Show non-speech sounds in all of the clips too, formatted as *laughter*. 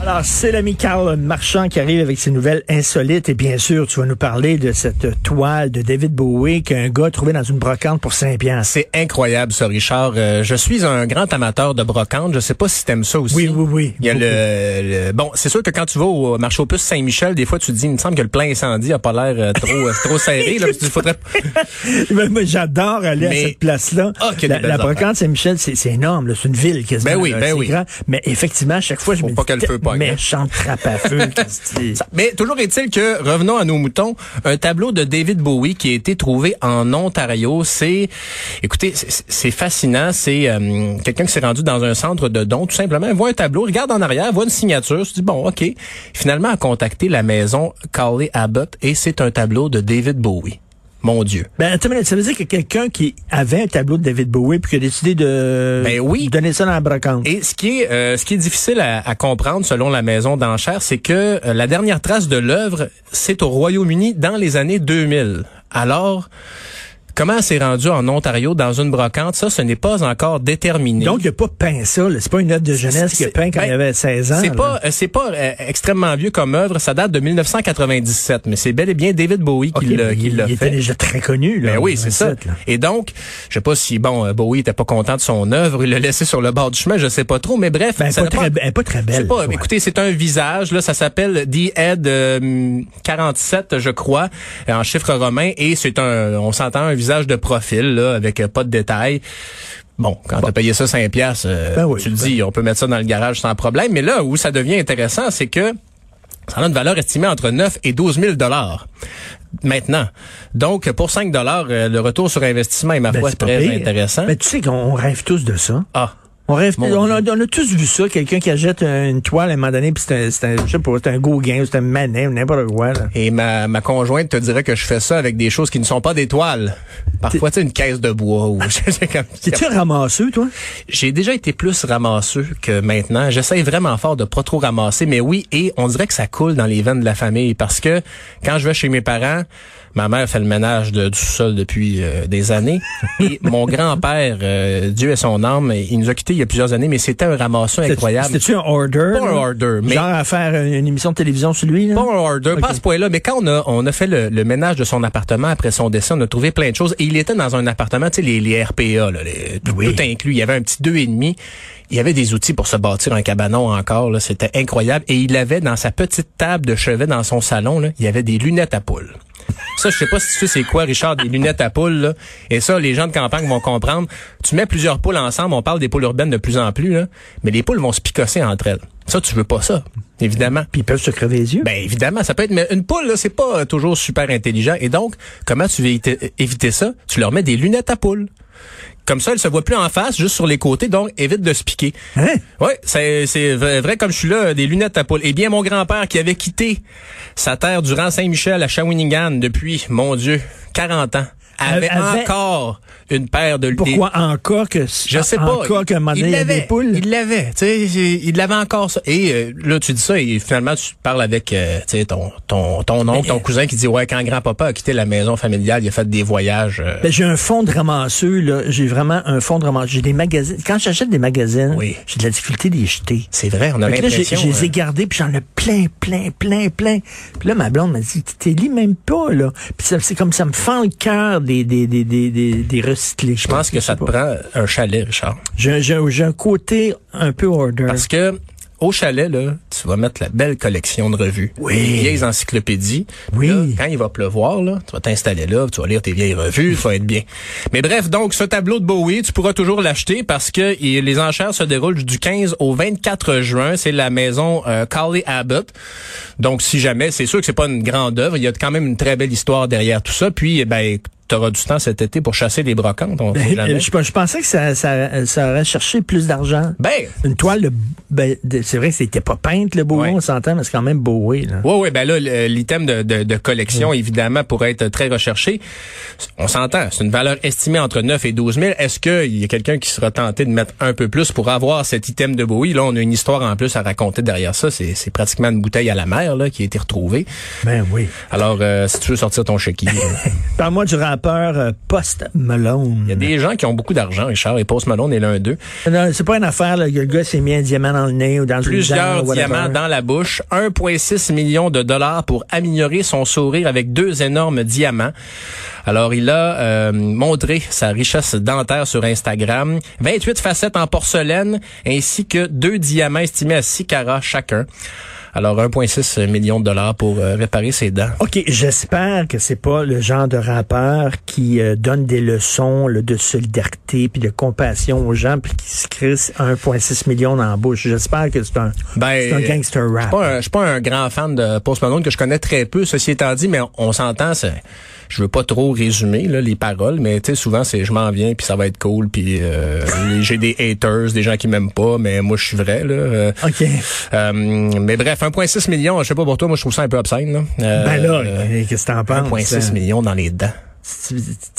Alors, c'est l'ami Carl Marchand qui arrive avec ses nouvelles insolites. Et bien sûr, tu vas nous parler de cette toile de David Bowie qu'un gars a trouvé dans une brocante pour 5 piastres. C'est incroyable, ça, Richard. Euh, je suis un grand amateur de brocante. Je sais pas si t'aimes ça aussi. Oui, oui, oui. Il y a le, le- bon, c'est sûr que quand tu vas au marché aux puces Saint-Michel, des fois tu te dis, il me semble que le plein incendie a pas l'air euh, trop euh, *laughs* trop serré. Là, qu'il faudrait. *laughs* Mais moi, J'adore aller à cette place-là. A la la brocante Saint-Michel, c'est énorme. C'est une ville quasiment. Ben oui, ben oui. grand. Mais effectivement, à chaque fois, je Faut me pas dis, pogne, hein. méchante trappe à feu. *laughs* Mais toujours est-il que, revenons à nos moutons, un tableau de David Bowie qui a été trouvé en Ontario, c'est, écoutez, c'est- fascinant, c'est euh, quelqu'un qui s'est rendu dans un centre de dons, tout simplement, voit un tableau, regarde en arrière, voit une signature, se dit, bon, OK. Finalement, a contacté la maison Carley Abbott et c'est un tableau de David Bowie. Mon Dieu. Ben, ça veut dire que quelqu'un qui avait un tableau de David Bowie puis qui a décidé de Ben oui. donner ça dans la brocante. Et ce qui est euh, ce qui est difficile à, à comprendre selon la maison d'enchères, c'est que euh, la dernière trace de l'œuvre, c'est au Royaume-Uni dans les années 2000. Alors, comment c'est rendu en Ontario dans une brocante, ça, ce n'est pas encore déterminé. Donc, il a pas peint ça. C'est pas une œuvre de jeunesse qu'il a peint quand ben, il avait 16 ans. C'est pas euh, c'est pas euh, extrêmement vieux comme œuvre, ça date de 1997, mais c'est bel et bien David Bowie qui l'a qui il, fait. était déjà très connu. Là, Ben oui, c'est ça. 27, là. Et donc, je sais pas si bon euh, Bowie était pas content de son œuvre, il l'a laissé sur le bord du chemin, je sais pas trop, mais bref, Ben, ça pas n'a très, est pas très belle. pas, ouais. écoutez, c'est un visage, là, ça s'appelle The Head euh, 47, je crois, en chiffre romain, et c'est un, on s'entend, un visage de profil, là, avec euh, pas de détails. Bon, quand t'as payé ça 5 piastres, euh, Ben oui, tu le ben- dis, on peut mettre ça dans le garage sans problème, mais là où ça devient intéressant, c'est que ça a une valeur estimée entre 9 et 12 000 dollars. Maintenant. Donc, pour 5 dollars, euh, le retour sur investissement est, ma Ben, foi, très pire. intéressant. Ben, tu sais qu'on on rêve tous de ça. ah. On rêve, Mon on a, on a tous vu ça, quelqu'un qui achète une toile à un moment donné, puis c'est un, c'est un, je sais pas, c'est un Gauguin, c'est un Manet, ou n'importe quoi. Là. Et ma, ma conjointe te dirait que je fais ça avec des choses qui ne sont pas des toiles. Parfois, tu sais, une caisse de bois ou *laughs* un ramasseux, toi? J'ai déjà été plus ramasseux que maintenant. J'essaye vraiment fort de pas trop ramasser, mais oui, et on dirait que ça coule dans les veines de la famille parce que quand je vais chez mes parents, ma mère fait le ménage de, du sol depuis euh, des années *laughs* et mon grand-père, euh, Dieu et son âme, il nous a quittés il y a plusieurs années, mais c'était un ramasseux incroyable. C'était-tu un order? Pas un order, mais- Genre à faire une, une émission de télévision sur lui, là? Pas un order, Ok. pas à ce point-là, mais quand on a, on a fait le, le ménage de son appartement après son décès, on a trouvé plein de choses. Et il était dans un appartement, tu sais, les, les RPA, là, les- tout, Oui. tout inclus. Il y avait un petit deux et demi. Il y avait des outils pour se bâtir un cabanon encore. C'était incroyable. Et il avait dans sa petite table de chevet dans son salon, là, il y avait des lunettes à poules. Ça, je sais pas si tu sais c'est quoi, Richard, des lunettes à poules, là. Et ça, les gens de campagne vont comprendre. Tu mets plusieurs poules ensemble, on parle des poules urbaines de plus en plus, là. Mais les poules vont se picosser entre elles. Ça, tu veux pas ça. Évidemment. Puis ils peuvent se crever les yeux. Ben évidemment, ça peut être mais une poule là, c'est pas toujours super intelligent et donc comment tu veux éviter, éviter ça? Tu leur mets des lunettes à poule. Comme ça, elle se voit plus en face, juste sur les côtés, donc évite de se piquer. Hein? Oui, c'est c'est vrai, vrai comme je suis là, des lunettes à poule. Eh bien, mon grand-père qui avait quitté sa terre durant Saint-Michel à Shawinigan depuis, mon Dieu, 40 ans, avait, Avait- encore une paire de Pourquoi encore que je sais pas. encore donné, il l'avait. des? Il l'avait. Tu sais, il l'avait encore ça. Et euh, là, tu dis ça et finalement, tu parles avec euh, tu sais, ton, ton, ton oncle, ton cousin qui dit, ouais, quand grand-papa a quitté la maison familiale, il a fait des voyages. euh, Ben, j'ai un fond de ramasseux, là. J'ai vraiment un fond de ramasseux. J'ai des magazines. Quand j'achète des magazines, Oui. j'ai de la difficulté d'y jeter. c'est vrai, on a que l'impression. je les ai euh, gardés, puis j'en ai plein, plein, plein, plein. Puis là, ma blonde m'a dit, t'es lis même pas, là. Puis c'est comme ça me fend le cœur des, des, des, des, des, des je pense que ça te prend un chalet, Richard. J'ai, un côté un peu order. Parce que au chalet, là, tu vas mettre la belle collection de revues. Oui. Les vieilles encyclopédies. Oui. Là, quand il va pleuvoir, là, tu vas t'installer là, tu vas lire tes vieilles revues, ça va être bien. Mais bref, donc, ce tableau de Bowie, tu pourras toujours l'acheter parce que il- les enchères se déroulent du 15 au 24 juin. C'est la maison euh, Carley Abbott. Donc, si jamais, c'est sûr que c'est pas une grande œuvre. Il y a quand même une très belle histoire derrière tout ça. Puis, eh ben, tu auras du temps cet été pour chasser les brocantes. On Ben, je, je pensais que ça, ça, ça aurait cherché plus d'argent. Ben, Une toile de, ben, de- c'est vrai que c'était pas peinte le Bowie, Ouais. on s'entend, mais c'est quand même Bowie. Là. Oui, oui, ben là, l'item de, de, de collection, évidemment, pourrait être très recherché. On s'entend, c'est une valeur estimée entre 9 et 12 000. Est-ce qu'il y a quelqu'un qui sera tenté de mettre un peu plus pour avoir cet item de Bowie? Là, on a une histoire en plus à raconter derrière ça. C'est c'est pratiquement une bouteille à la mer là, qui a été retrouvée. Ben oui. Alors, euh, si tu veux sortir ton chéquier, *laughs* euh, Parle-moi du rappeur euh, Post Malone. il y a des gens qui ont beaucoup d'argent, Richard, et Post Malone est l'un d'eux. Non, c'est pas une affaire, là, le gars s'est mis un diamant dans le nez ou dans Plusieurs diamants dans la bouche, 1,6 million de dollars pour améliorer son sourire avec deux énormes diamants. Alors, il a euh, montré sa richesse dentaire sur Instagram, 28 facettes en porcelaine, ainsi que deux diamants estimés à 6 carats chacun. Alors, 1,6 million de dollars pour euh, réparer ses dents. OK, j'espère que c'est pas le genre de rappeur qui euh, donne des leçons là, de solidarité puis de compassion aux gens puis qui se crisse 1,6 million dans la bouche. J'espère que c'est un, Ben, un gangster Je rap. suis pas un- je suis pas un grand fan de Post Malone que je connais très peu. Ceci étant dit, mais on, on s'entend. c'est- Je veux pas trop résumer là, les paroles, mais tu sais souvent c'est je m'en viens puis ça va être cool puis euh, j'ai des haters, des gens qui m'aiment pas, mais moi je suis vrai là. Euh, OK. euh, mais bref, 1.6 million, je sais pas pour toi, moi je trouve ça un peu obscène. Là. Euh, Ben là, qu'est-ce que t'en penses? 1.6 hein? millions dans les dents.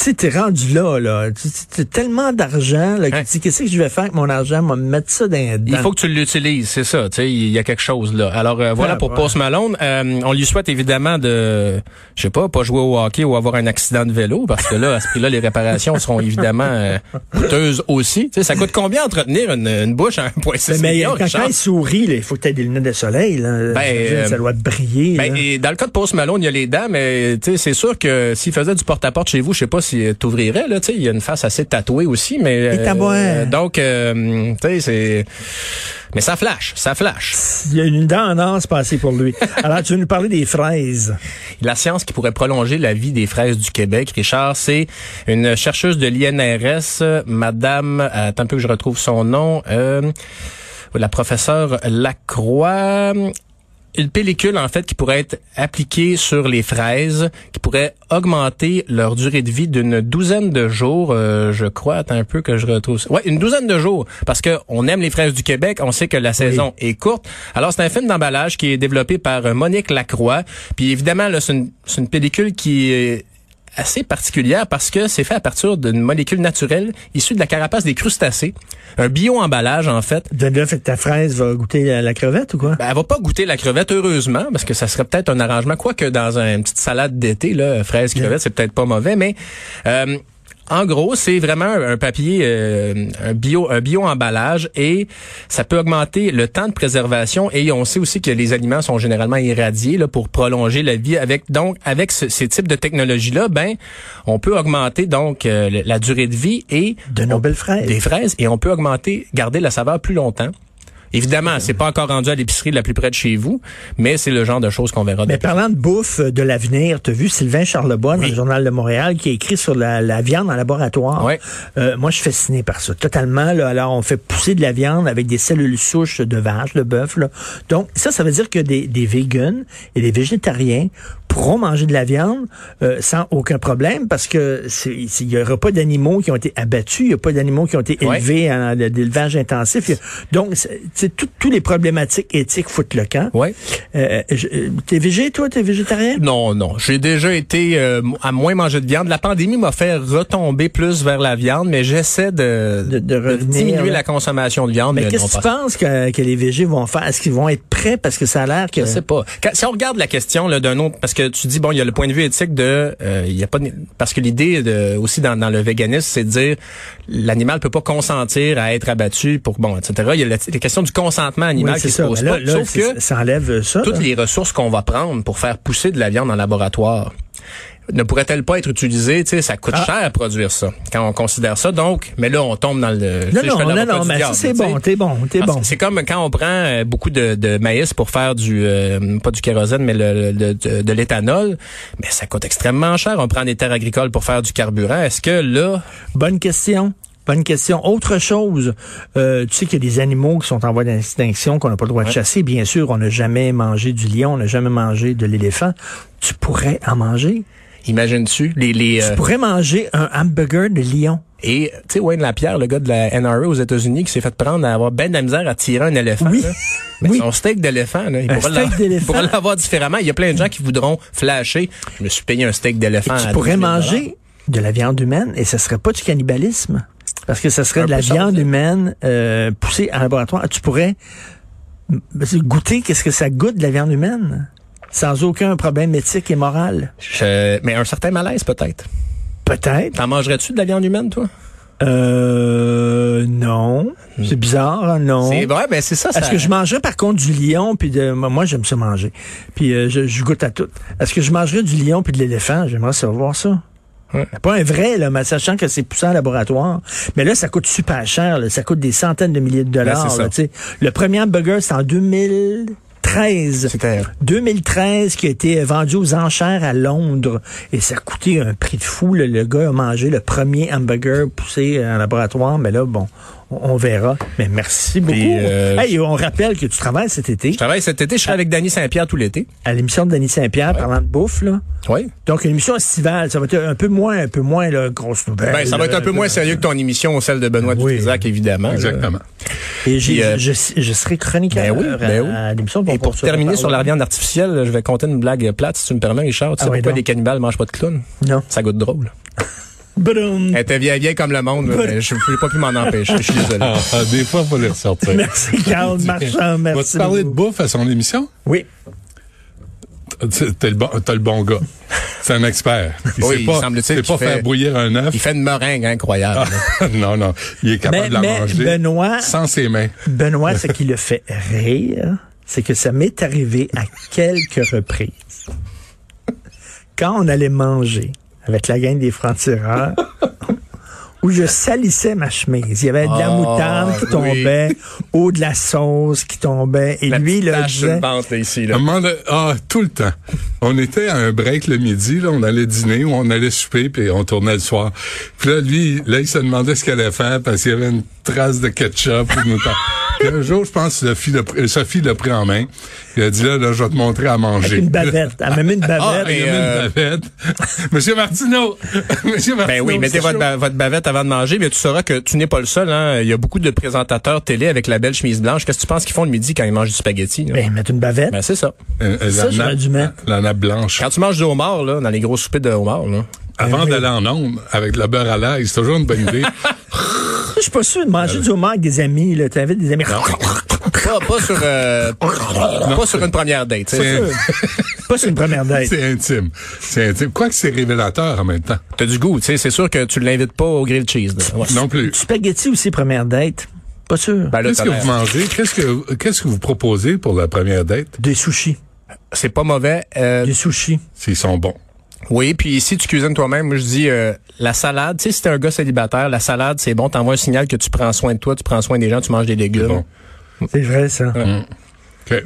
Tu t'es rendu là, là. Tu tellement d'argent, là, que Hein? tu dis, qu'est-ce que je vais faire avec mon argent? Me mettre ça dans Il faut que tu l'utilises, c'est ça. Tu sais, il y a quelque chose là. Alors euh, voilà Ah, pour ouais. Post Malone. Euh, on lui souhaite évidemment de, je sais pas, pas jouer au hockey ou avoir un accident de vélo parce que là, à ce prix-là, les réparations *laughs* seront évidemment euh, coûteuses aussi. Tu sais, ça coûte combien entretenir une, une bouche à 1,6 Mais, mais million, quand, Richard? quand il sourit, là, il faut que tu des lunettes de soleil. Là. Ben, J'imagine, euh, ça doit te briller. Ben, et dans le cas de Post Malone, il y a les dents, mais tu sais, c'est sûr que s'il faisait du porte-à-porte chez vous, je sais pas si t'ouvrirais là. Tu sais, il y a une face assez tatouée aussi, mais Et tabouin. donc, euh, tu sais, c'est, mais ça flash, ça flash. Il y a une dent en or, c'est passé pour lui. *laughs* Alors, tu veux nous parler des fraises. La science qui pourrait prolonger la vie des fraises du Québec, Richard, c'est une chercheuse de l'INRS, euh, Madame, euh, attends un peu que je retrouve son nom, euh, la professeure Lacroix. Une pellicule, en fait, qui pourrait être appliquée sur les fraises, qui pourrait augmenter leur durée de vie d'une douzaine de jours, euh, je crois. Attends un peu que je retrouve ça. Ouais, une douzaine de jours. Parce que on aime les fraises du Québec, on sait que la saison est courte. Alors, c'est un film d'emballage qui est développé par euh, Monique Lacroix. Puis évidemment, là, c'est une, une pellicule qui est assez particulière parce que c'est fait à partir d'une molécule naturelle issue de la carapace des crustacés. Un bio-emballage, en fait. De là, fait que ta fraise va goûter la, la crevette ou quoi? Ben, elle va pas goûter la crevette, heureusement, parce que ça serait peut-être un arrangement. Quoique dans un- une petite salade d'été, là, fraise, crevette, c'est peut-être pas mauvais, mais euh, en gros, c'est vraiment un papier, euh, un bio, un bio emballage et ça peut augmenter le temps de préservation. Et on sait aussi que les aliments sont généralement irradiés là, pour prolonger la vie. Avec donc avec ce- ces types de technologies là, ben on peut augmenter donc euh, la durée de vie et De nos belles fraises. des fraises et on peut augmenter, garder la saveur plus longtemps. Évidemment, c'est pas encore rendu à l'épicerie la plus près de chez vous, mais c'est le genre de choses qu'on verra. Mais parlant de bouffe de l'avenir, tu as vu Sylvain Charlebois dans le Journal de Montréal qui a écrit sur la, la viande en laboratoire? Euh, moi, je suis fasciné par ça. Totalement. Là, alors, on fait pousser de la viande avec des cellules souches de vache, de bœuf. là. Donc, ça, ça veut dire que des, des vegans et des végétariens pourront manger de la viande euh, sans aucun problème parce que il y aura pas d'animaux qui ont été abattus, il n'y a pas d'animaux qui ont été Ouais. élevés en d'élevage intensif. Donc, c'est- c'est tout- tous les problématiques éthiques foutent le camp. Ouais. Euh, euh, t'es végé, toi? T'es végétarien? Non, non. J'ai déjà été euh, à moins manger de viande. La pandémie m'a fait retomber plus vers la viande, mais j'essaie de, De- de revenir, diminuer la consommation de viande. Mais mais qu'est-ce que tu penses que, que les végés vont faire? Est-ce qu'ils vont être prêts? Parce que ça a l'air que... Je sais pas. Quand- si on regarde la question d'un autre, parce que tu dis bon, il y a le point de vue éthique de, euh, il y a pas, de- parce que l'idée de, aussi dans, dans le véganisme, c'est de dire l'animal peut pas consentir à être abattu pour bon, etc. Il y a la, la question du consentement animal Oui, qui se ça. pose Mais là, pas. là, Sauf que ça enlève ça. toutes là. les ressources qu'on va prendre pour faire pousser de la viande en laboratoire ne pourraient-elles pas être utilisées, tu sais, ça coûte Ah. cher à produire ça, quand on considère ça. Donc, mais là, on tombe dans le... Non, non, non, non, mais ça, c'est bon, t'es bon, t'es bon. c'est- comme quand on prend euh, beaucoup de, de maïs pour faire du euh, pas du kérosène mais le, le- de, de l'éthanol, mais ça coûte extrêmement cher. On prend des terres agricoles pour faire du carburant. Est-ce que là, Bonne question. Bonne question. Autre chose, euh, tu sais qu'il y a des animaux qui sont en voie d'extinction qu'on n'a pas le droit de chasser. Bien sûr, on n'a jamais mangé du lion, on n'a jamais mangé de l'éléphant. Tu pourrais en manger? Imagines-tu? Les, les, Tu euh, pourrais manger un hamburger de lion. et, tu sais, Wayne Lapierre, le gars de la NRA aux États-Unis, qui s'est fait prendre à avoir ben de la misère à tirer un éléphant. Oui. là. *laughs* Mais Oui. son steak d'éléphant, là, il il pourrait l'avoir différemment. Il y a plein de gens qui voudront flasher. Je me suis payé un steak d'éléphant. Tu à pourrais 12 000 manger de la viande humaine et ce serait pas du cannibalisme. Parce que ce serait Un de la viande ça. humaine euh, poussée en laboratoire. Tu pourrais goûter qu'est-ce que ça goûte de la viande humaine sans aucun problème éthique et moral. Je- mais un certain malaise, peut-être. Peut-être. T'en mangerais-tu de la viande humaine, toi? Euh, non. C'est bizarre, hein, non. C'est vrai, ben c'est ça. Est-ce ça- que je mangerais par contre du lion puis de moi j'aime ça manger. Puis euh, je, je goûte à tout. Est-ce que je mangerais du lion puis de l'éléphant? J'aimerais savoir ça. Ouais. Pas un vrai là, mais sachant que c'est poussé en laboratoire. Mais là ça coûte super cher, là. ça coûte des centaines de milliers de dollars. Ben, là, sais. le premier hamburger c'est en 2013. C'était 2013 qui a été vendu aux enchères à Londres et ça a coûté un prix de fou. là. Le gars a mangé le premier hamburger poussé en laboratoire, mais là, bon, on, on verra. Mais merci beaucoup. Puis, euh, Hey, on rappelle que tu travailles cet été Je travaille cet été, je serai avec Danny Saint-Pierre tout l'été. à l'émission de Denis Saint-Pierre parlant de bouffe. Là. Oui. Donc, une émission estivale, ça va être un peu moins, un peu moins là, grosse nouvelle. Ben, ça va être un peu moins sérieux que ton émission ou celle de Benoît Oui. Dutrisac, évidemment. là. Et j'ai- euh, je, je serai chroniqueur Ben oui, à, ben oui. à l'émission. Et pour terminer sur la viande artificielle, je vais compter une blague plate, si tu me permets, Richard. Tu sais Ah oui, pourquoi donc. les cannibales mangent pas de clowns? Non. Ça goûte drôle. *laughs* Boum. Elle était vieille, vieille comme le monde, mais je n'ai pas pu m'en empêcher. Je suis désolé. Ah, ah, des fois, faut les ressortir. Merci, Carl Marchand. *laughs* Merci. Vas-tu parler de bouffe à son émission? Oui. *laughs* T'as le, bon, t'as le bon gars. C'est un expert. *laughs* Il Oui, sait pas, semble-t-il sait pas faire bouillir un œuf. Il fait une meringue incroyable. là. *laughs* non, non. Il est capable Mais- de la mais manger Benoît- sans ses mains. Benoît, ce qui le fait rire, c'est que ça m'est arrivé à quelques reprises. Quand on allait manger avec la gang des francs-tireurs, où je salissais ma chemise. Il y avait de la Ah, moutarde qui oui. tombait, ou de la sauce qui tombait. Et La lui, là, disait, ici. Là. ah, tout le temps. On était à un break le midi, là, on allait dîner ou on allait souper, puis on tournait le soir. Puis là, lui, là, il se demandait ce qu'il allait faire parce qu'il y avait une trace de ketchup. ou de moutarde. Puis un jour, je pense que Sophie l'a pris- pris en main. Il a dit, là, là, je vais te montrer à manger. avec une bavette. Elle m'a mis une bavette. Ah, et, avait euh, une bavette. *laughs* Monsieur Martineau! *laughs* Monsieur Martineau! Ben oui, mettez votre, chaud. ba- votre bavette avant de manger, mais tu sauras que tu n'es pas le seul. Hein. Il y a beaucoup de présentateurs télé avec la belle chemise blanche. Qu'est-ce que tu penses qu'ils font le midi quand ils mangent du spaghetti? là? Ben, mettre une bavette. Ben, c'est ça. Euh, euh, Ça, la j'aurais nappe- dû mettre. La nappe blanche. Quand tu manges du homard, là, dans les gros soupers de homard, là, Avant oui. d'aller en onde, avec le beurre à l'ail, c'est toujours une bonne idée. *laughs* Je suis pas sûr de manger du homard avec des amis. Là. Tu des amis. pas, pas sur euh, pas sur une première date. tu sais. C'est- pas sur une première date. C'est intime. C'est intime. Quoique c'est révélateur en même temps. T'as du goût, tu sais, c'est sûr que tu l'invites pas au grilled cheese. là. Ouais. Non plus. Spaghetti aussi, première date. Pas sûr. Ben là, Qu'est-ce t'as que l'air- vous mangez? Qu'est-ce que, qu'est-ce que vous proposez pour la première date? Des sushis. c'est pas mauvais. Euh, Des sushis. S'ils sont bons. Oui, puis si tu cuisines toi-même, moi je dis euh, la salade. Tu sais, si t'es un gars célibataire, la salade c'est bon. T'envoies un signal que tu prends soin de toi, tu prends soin des gens, tu manges des légumes. Bon. C'est vrai, ça. OK.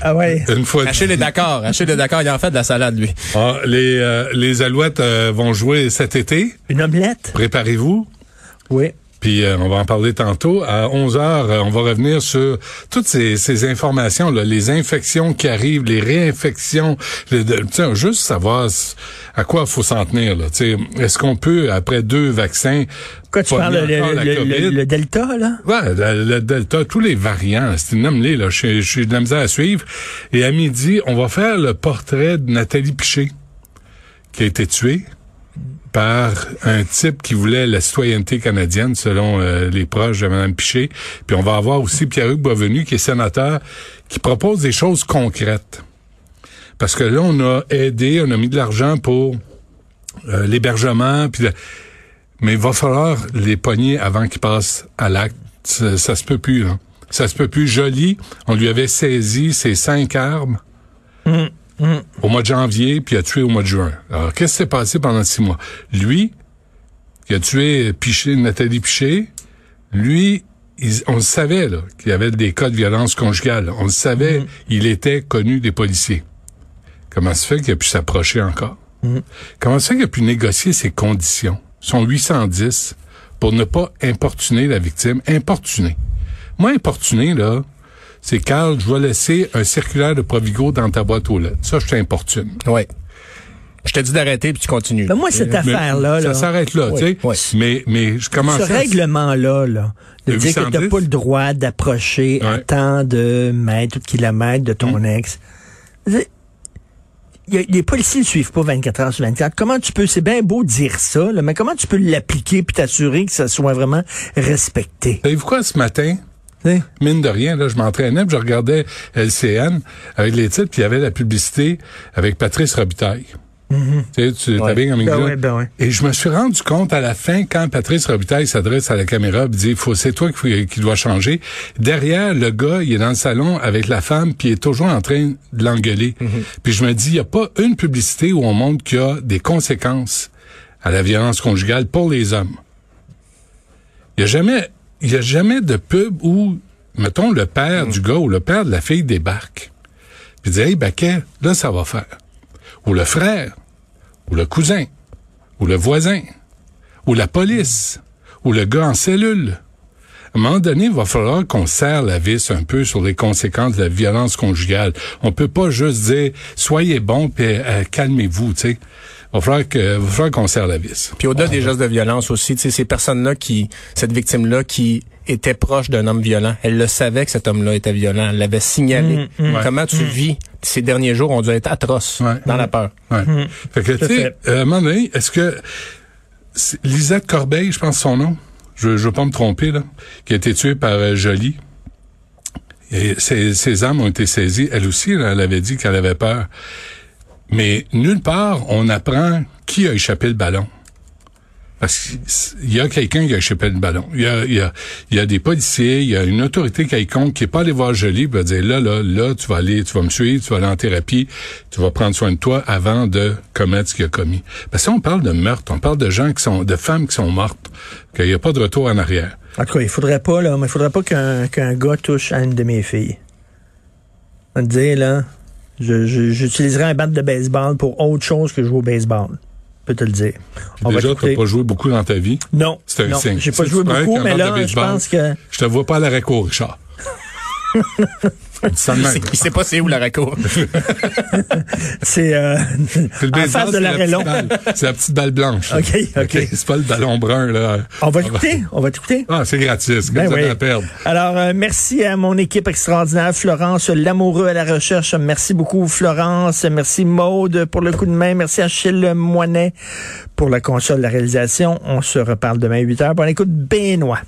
Ah ouais. Une fois. Achille est d'accord. Achille est d'accord. Il en fait de la salade, lui. Ah, les, euh, les Alouettes euh, vont jouer cet été. Une omelette? Préparez-vous. Oui. Puis euh, on va en parler tantôt. À 11 heures, euh, on va revenir sur toutes ces, ces informations, là, les infections qui arrivent, les réinfections, le- de- tu sais, juste savoir à quoi il faut s'en tenir. Est-ce qu'on peut, après deux vaccins, Quoi, tu parles le, Delta, là? Ouais, le, le Delta, tous les variants, c'est nomme-les, là, je je suis de la misère à suivre. Et à midi, on va faire le portrait de Nathalie Piché, qui a été tuée par un type qui voulait la citoyenneté canadienne, selon euh, les proches de Mme Piché. Puis on va avoir aussi Pierre-Hugues Boisvenu, qui est sénateur, qui propose des choses concrètes. Parce que là, on a aidé, on a mis de l'argent pour euh, l'hébergement, puis mais il va falloir les pogner avant qu'ils passent à l'acte. Ça, ça se peut plus, là. Ça se peut plus. Jolie, on lui avait saisi ses cinq au mois de janvier, puis il a tué au mois de juin. Alors, qu'est-ce qui s'est passé pendant six mois? Lui, qui a tué Piché, Nathalie Piché, lui, il- on le savait, là, qu'il y avait des cas de violence conjugale. On le savait, il était connu des policiers. Comment se fait qu'il a pu s'approcher encore? Comment se fait qu'il a pu négocier ses conditions? Son 810 pour ne pas importuner la victime. Importuner. Moi, importuner, là, c'est Carl, je vais laisser un circulaire de Provigo dans ta boîte aux lettres. Ça, je t'importune. Ouais. Je te dis d'arrêter puis tu continues. Ben, moi, cette affaire-là, Ça s'arrête là, Oui, tu sais. oui. Mais, mais je commence ce règlement-là, là, de Le dire que 810? t'as pas le droit d'approcher à Ouais. tant de mètres ou de kilomètres de ton ex. Y a- les policiers ne suivent pas 24 heures sur 24. Comment tu peux, c'est bien beau dire ça, là, mais comment tu peux l'appliquer puis t'assurer que ça soit vraiment respecté? Savez-vous quoi, ce matin? Mine de rien, là, je m'entraînais, je regardais LCN avec les titres, puis il y avait la publicité avec Patrice Robitaille. Tu sais, tu Ouais. comme Ben ouais, ben ouais. Et je me suis rendu compte à la fin, quand Patrice Robitaille s'adresse à la caméra et dit, faut, c'est toi qui, qui dois changer. Derrière, le gars, il est dans le salon avec la femme, puis il est toujours en train de l'engueuler. Puis je me dis, il n'y a pas une publicité où on montre qu'il y a des conséquences à la violence conjugale pour les hommes. Il n'y a jamais, il y a jamais de pub où, mettons, le père du gars ou le père de la fille débarque. Puis dit, hey, Baquet, là, ça va faire. Ou le frère, ou le cousin, ou le voisin, ou la police, ou le gars en cellule. À un moment donné, il va falloir qu'on serre la vis un peu sur les conséquences de la violence conjugale. On peut pas juste dire soyez bon puis euh, calmez-vous, tu sais. Il va falloir que va falloir qu'on serre la vis. Puis au-delà des gestes de violence aussi, tu sais, ces personnes-là qui, cette victime-là qui était proche d'un homme violent, elle le savait que cet homme-là était violent, elle l'avait signalé. Comment tu vis ces derniers jours ont dû être atroces Ouais. dans la peur. Ouais. Fait que, tu sais, à un moment donné, est-ce que c'est Lisette Corbeil, je pense son nom, je, je veux pas me tromper, là, qui a été tuée par euh, Jolie. Et ses, ses armes ont été saisies. Elle aussi, là, elle avait dit qu'elle avait peur. Mais nulle part, on apprend qui a échappé le ballon. Parce qu'il y a quelqu'un qui a échappé le ballon. Il y a, il y a, il y a des policiers, il y a une autorité quelconque qui est pas allé voir Jolie, va dire là, là, là, tu vas aller, tu vas me suivre, tu vas aller en thérapie, tu vas prendre soin de toi avant de commettre ce qu'il a commis. Parce que si on parle de meurtre, on parle de gens qui sont, de femmes qui sont mortes, qu'il n'y a pas de retour en arrière. En tout cas, il faudrait pas, là, mais il faudrait pas qu'un qu'un gars touche à une de mes filles. On te dire, là, j'utiliserais un bat de baseball pour autre chose que jouer au baseball. Je peux te le dire. On Déjà, t'écouter. t'as pas joué beaucoup dans ta vie? Non, C'est un non, signe. j'ai pas Si joué tu beaucoup, mais là, je pense que Je te vois pas à court, Richard. *laughs* *laughs* Il sait pas c'est où la raccourci. *laughs* c'est euh, C'est le en baseball, face de l'arrêt long. C'est la petite balle blanche. OK, OK. C'est pas le ballon brun, là. On va t'écouter, on va t'écouter? Ah, c'est gratis. Ben oui. à perdre? Alors, euh, merci à mon équipe extraordinaire, Florence Lamoureux à la recherche. Merci beaucoup, Florence. Merci, Maude, pour le coup de main. Merci, Achille Moinet, pour la console de la réalisation. On se reparle demain à 8 heures. Bon, écoute, Benoît.